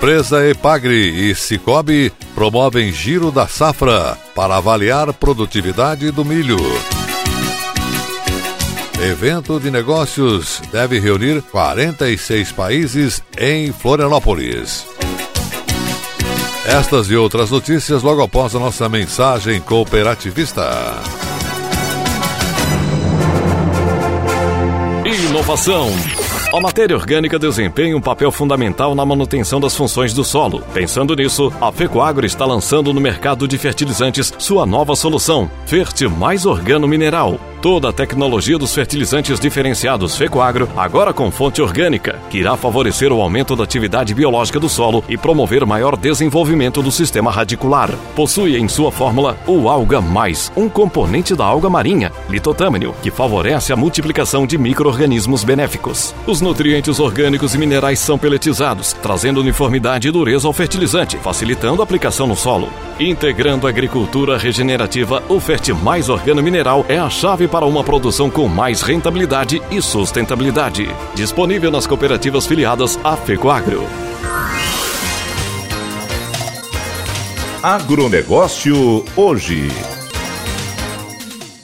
Empresa Epagre e Cicobi promovem Giro da Safra para avaliar produtividade do milho. Evento de negócios deve reunir 46 países em Florianópolis. Estas e outras notícias logo após a nossa mensagem cooperativista. Inovação a matéria orgânica desempenha um papel fundamental na manutenção das funções do solo. Pensando nisso, a Fecoagro está lançando no mercado de fertilizantes sua nova solução, Ferte Mais Organo Mineral. Toda a tecnologia dos fertilizantes diferenciados Fecoagro, agora com fonte orgânica, que irá favorecer o aumento da atividade biológica do solo e promover maior desenvolvimento do sistema radicular. Possui em sua fórmula o Alga Mais, um componente da alga marinha, litotâmino, que favorece a multiplicação de micro-organismos benéficos. Os nutrientes orgânicos e minerais são peletizados, trazendo uniformidade e dureza ao fertilizante, facilitando a aplicação no solo. Integrando a agricultura regenerativa, o Fert Mais Organo Mineral é a chave para uma produção com mais rentabilidade e sustentabilidade. Disponível nas cooperativas filiadas à FECOAGRO. Agronegócio hoje.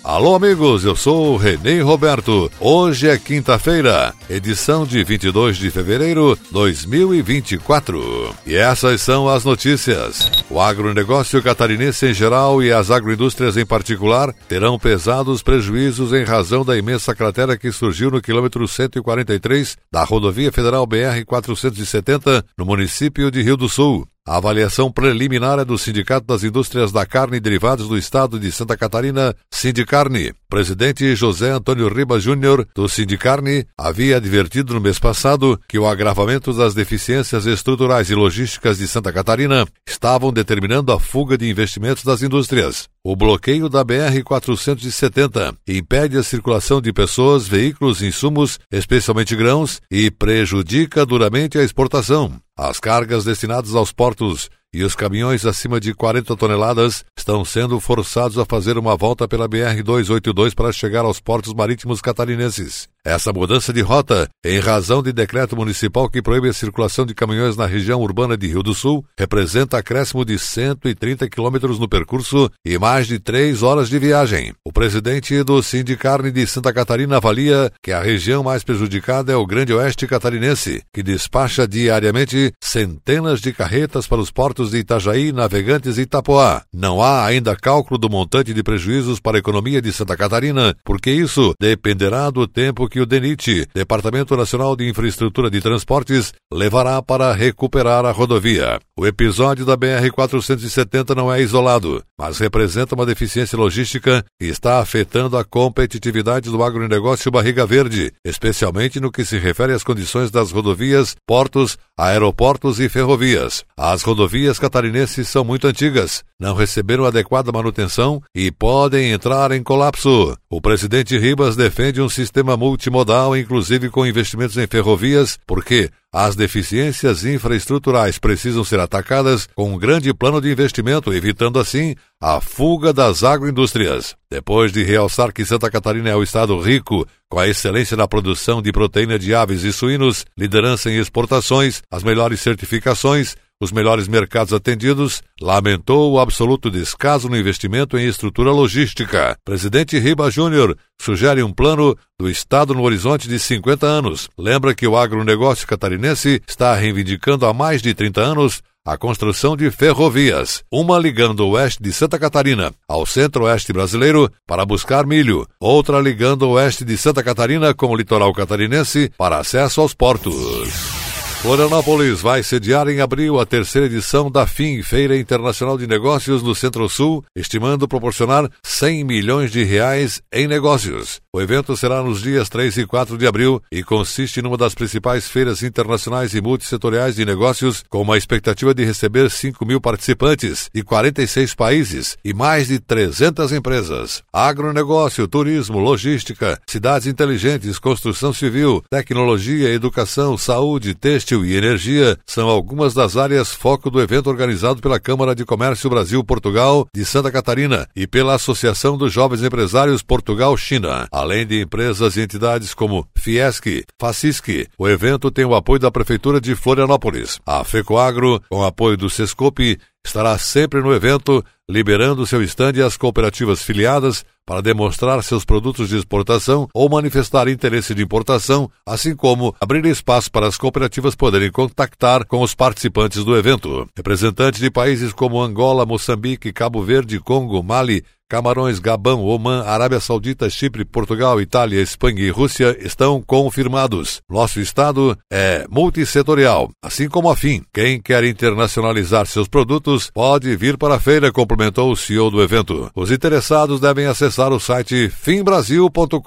Alô, amigos, eu sou Renê Roberto. Hoje é quinta-feira, edição de 22 de fevereiro de 2024. E essas são as notícias. O agronegócio catarinense em geral e as agroindústrias em particular terão pesados prejuízos em razão da imensa cratera que surgiu no quilômetro 143 da rodovia federal BR 470, no município de Rio do Sul. A avaliação preliminar é do Sindicato das Indústrias da Carne e Derivados do Estado de Santa Catarina, Sindicarne. Presidente José Antônio Ribas Júnior, do Sindicarne, havia advertido no mês passado que o agravamento das deficiências estruturais e logísticas de Santa Catarina estavam determinando a fuga de investimentos das indústrias. O bloqueio da BR-470 impede a circulação de pessoas, veículos, insumos, especialmente grãos, e prejudica duramente a exportação. As cargas destinadas aos portos e os caminhões acima de 40 toneladas estão sendo forçados a fazer uma volta pela BR-282 para chegar aos portos marítimos catarinenses. Essa mudança de rota, em razão de decreto municipal que proíbe a circulação de caminhões na região urbana de Rio do Sul, representa acréscimo de 130 quilômetros no percurso e mais de três horas de viagem. O presidente do Sindicarne de Santa Catarina avalia que a região mais prejudicada é o Grande Oeste catarinense, que despacha diariamente centenas de carretas para os portos de Itajaí, Navegantes e Itapoá. Não há ainda cálculo do montante de prejuízos para a economia de Santa Catarina, porque isso dependerá do tempo que que o DENIT, Departamento Nacional de Infraestrutura de Transportes, levará para recuperar a rodovia. O episódio da BR-470 não é isolado, mas representa uma deficiência logística que está afetando a competitividade do agronegócio Barriga Verde, especialmente no que se refere às condições das rodovias, portos, aeroportos e ferrovias. As rodovias catarinenses são muito antigas, não receberam adequada manutenção e podem entrar em colapso. O presidente Ribas defende um sistema multi multimodal, inclusive com investimentos em ferrovias, porque as deficiências infraestruturais precisam ser atacadas com um grande plano de investimento, evitando assim a fuga das agroindústrias. Depois de realçar que Santa Catarina é o estado rico, com a excelência na produção de proteína de aves e suínos, liderança em exportações, as melhores certificações, os melhores mercados atendidos, lamentou o absoluto descaso no investimento em estrutura logística. Presidente Riba Júnior sugere um plano do Estado no horizonte de 50 anos. Lembra que o agronegócio catarinense está reivindicando há mais de 30 anos a construção de ferrovias, uma ligando o oeste de Santa Catarina ao centro-oeste brasileiro para buscar milho, outra ligando o oeste de Santa Catarina com o litoral catarinense para acesso aos portos. Florianópolis vai sediar em abril a terceira edição da FIM, Feira Internacional de Negócios no Centro-Sul, estimando proporcionar 100 milhões de reais em negócios. O evento será nos dias 3 e 4 de abril e consiste numa das principais feiras internacionais e multissetoriais de negócios, com uma expectativa de receber 5 mil participantes de 46 países e mais de 300 empresas. Agronegócio, turismo, logística, cidades inteligentes, construção civil, tecnologia, educação, saúde, têxtil, têxtil e energia são algumas das áreas foco do evento organizado pela Câmara de Comércio Brasil-Portugal de Santa Catarina e pela Associação dos Jovens Empresários Portugal-China, além de empresas e entidades como Fiesc, Facisc. O evento tem o apoio da Prefeitura de Florianópolis. A FECOAGRO, com apoio do Sescope, estará sempre no evento, liberando seu estande às cooperativas filiadas para demonstrar seus produtos de exportação ou manifestar interesse de importação, assim como abrir espaço para as cooperativas poderem contactar com os participantes do evento. Representantes de países como Angola, Moçambique, Cabo Verde, Congo, Mali, Camarões, Gabão, Oman, Arábia Saudita, Chipre, Portugal, Itália, Espanha e Rússia estão confirmados. Nosso estado é multissetorial, assim como a FIM. Quem quer internacionalizar seus produtos pode vir para a feira, complementou o CEO do evento. Os interessados devem acessar o site fimbrasil.com.br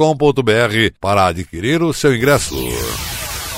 para adquirir o seu ingresso.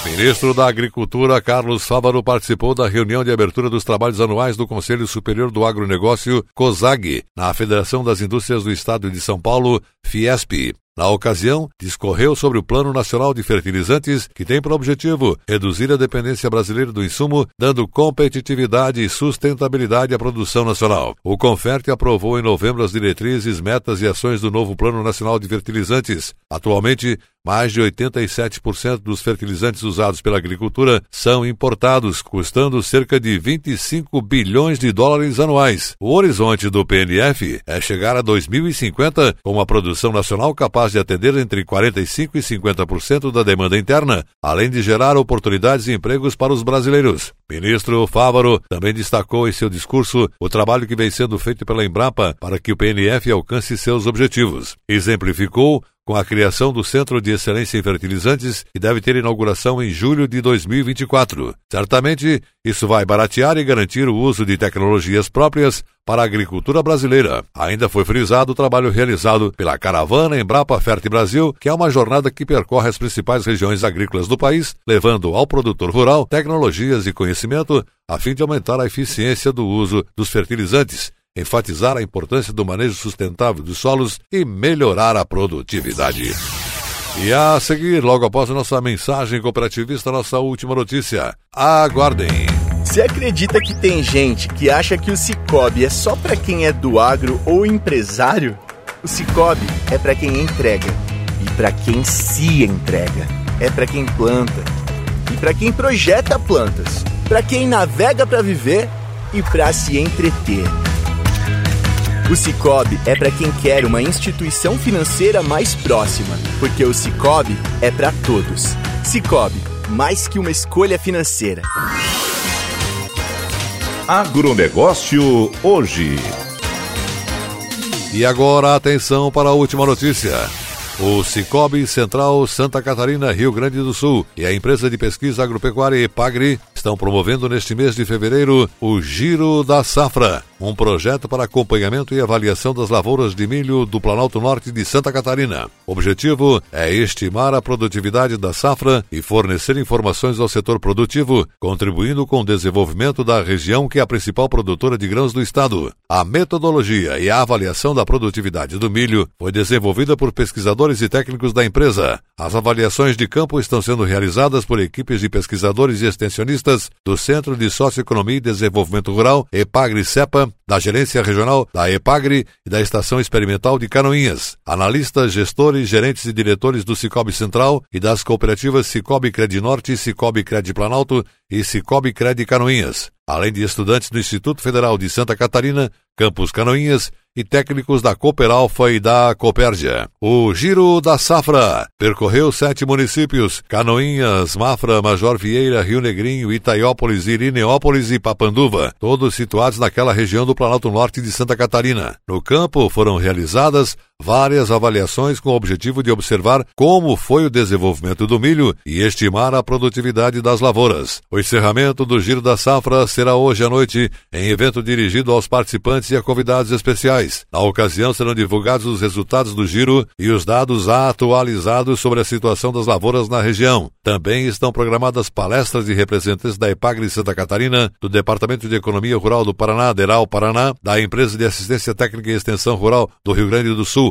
Ministro da Agricultura Carlos Fávaro participou da reunião de abertura dos trabalhos anuais do Conselho Superior do Agronegócio, COSAG, na Federação das Indústrias do Estado de São Paulo, Fiesp. Na ocasião, discorreu sobre o Plano Nacional de Fertilizantes, que tem por objetivo reduzir a dependência brasileira do insumo, dando competitividade e sustentabilidade à produção nacional. O Conferte aprovou em novembro as diretrizes, metas e ações do novo Plano Nacional de Fertilizantes. Atualmente, mais de 87% dos fertilizantes usados pela agricultura são importados, custando cerca de 25 bilhões de dólares anuais. O horizonte do PNF é chegar a 2050 com uma produção nacional capaz de atender entre 45 e 50% da demanda interna, além de gerar oportunidades e empregos para os brasileiros. Ministro Fávaro também destacou em seu discurso o trabalho que vem sendo feito pela Embrapa para que o PNF alcance seus objetivos. Exemplificou com a criação do Centro de Excelência em Fertilizantes, que deve ter inauguração em julho de 2024. Certamente, isso vai baratear e garantir o uso de tecnologias próprias para a agricultura brasileira. Ainda foi frisado o trabalho realizado pela Caravana Embrapa Ferte Brasil, que é uma jornada que percorre as principais regiões agrícolas do país, levando ao produtor rural tecnologias e conhecimento a fim de aumentar a eficiência do uso dos fertilizantes enfatizar a importância do manejo sustentável dos solos e melhorar a produtividade. E a seguir, logo após a nossa mensagem cooperativista, nossa última notícia. Aguardem. Você acredita que tem gente que acha que o Cicobi é só para quem é do agro ou empresário? O Cicobi é para quem entrega e para quem se entrega. É para quem planta e para quem projeta plantas, para quem navega para viver e para se entreter. O Cicobi é para quem quer uma instituição financeira mais próxima, porque o Cicobi é para todos. Cicobi, mais que uma escolha financeira. Agronegócio hoje. E agora atenção para a última notícia. O Cicobi Central Santa Catarina, Rio Grande do Sul e a empresa de pesquisa agropecuária Epagri estão promovendo neste mês de fevereiro o Giro da Safra, um projeto para acompanhamento e avaliação das lavouras de milho do Planalto Norte de Santa Catarina. O objetivo é estimar a produtividade da safra e fornecer informações ao setor produtivo, contribuindo com o desenvolvimento da região que é a principal produtora de grãos do estado. A metodologia e a avaliação da produtividade do milho foi desenvolvida por pesquisadores e técnicos da empresa. As avaliações de campo estão sendo realizadas por equipes de pesquisadores e extensionistas do Centro de Socioeconomia e Desenvolvimento Rural, EPAGRE-CEPA, da Gerência Regional da EPAGRE e da Estação Experimental de Canoinhas, analistas, gestores, gerentes e diretores do Cicobi Central e das cooperativas Cicobi Norte, Cicobi Planalto e Cicobi Canoinhas, além de estudantes do Instituto Federal de Santa Catarina, Campus Canoinhas e técnicos da Cooperalfa e da Copérgia. O Giro da Safra percorreu sete municípios: Canoinhas, Mafra, Major Vieira, Rio Negrinho, Itaiópolis, Irineópolis e Papanduva, todos situados naquela região do Planalto Norte de Santa Catarina. No campo foram realizadas várias avaliações com o objetivo de observar como foi o desenvolvimento do milho e estimar a produtividade das lavouras. O encerramento do Giro da Safra será hoje à noite em evento dirigido aos participantes e a convidados especiais. Na ocasião serão divulgados os resultados do giro e os dados atualizados sobre a situação das lavouras na região. Também estão programadas palestras de representantes da EPAGRE Santa Catarina, do Departamento de Economia Rural do Paraná, Deral Paraná, da Empresa de Assistência Técnica e Extensão Rural do Rio Grande do Sul,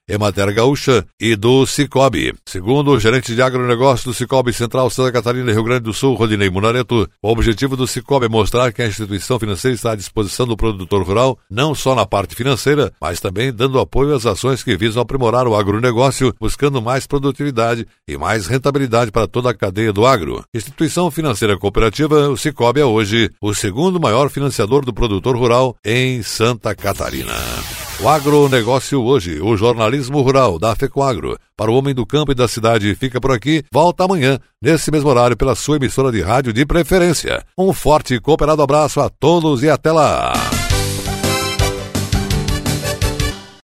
Emater Gaúcha e do Cicobi. Segundo o gerente de agronegócio do Cicobi Central Santa Catarina Rio Grande do Sul, Rodinei Munareto, o objetivo do Cicobi é mostrar que a instituição financeira está à disposição do produtor rural, não só na parte financeira, mas também dando apoio às ações que visam aprimorar o agronegócio, buscando mais produtividade e mais rentabilidade para toda a cadeia do agro. Instituição financeira cooperativa, o Cicobi é hoje o segundo maior financiador do produtor rural em Santa Catarina. O agronegócio hoje, o jornalismo rural da FECOAGro, para o homem do campo e da cidade, fica por aqui. Volta amanhã, nesse mesmo horário, pela sua emissora de rádio de preferência. Um forte e cooperado abraço a todos e até lá!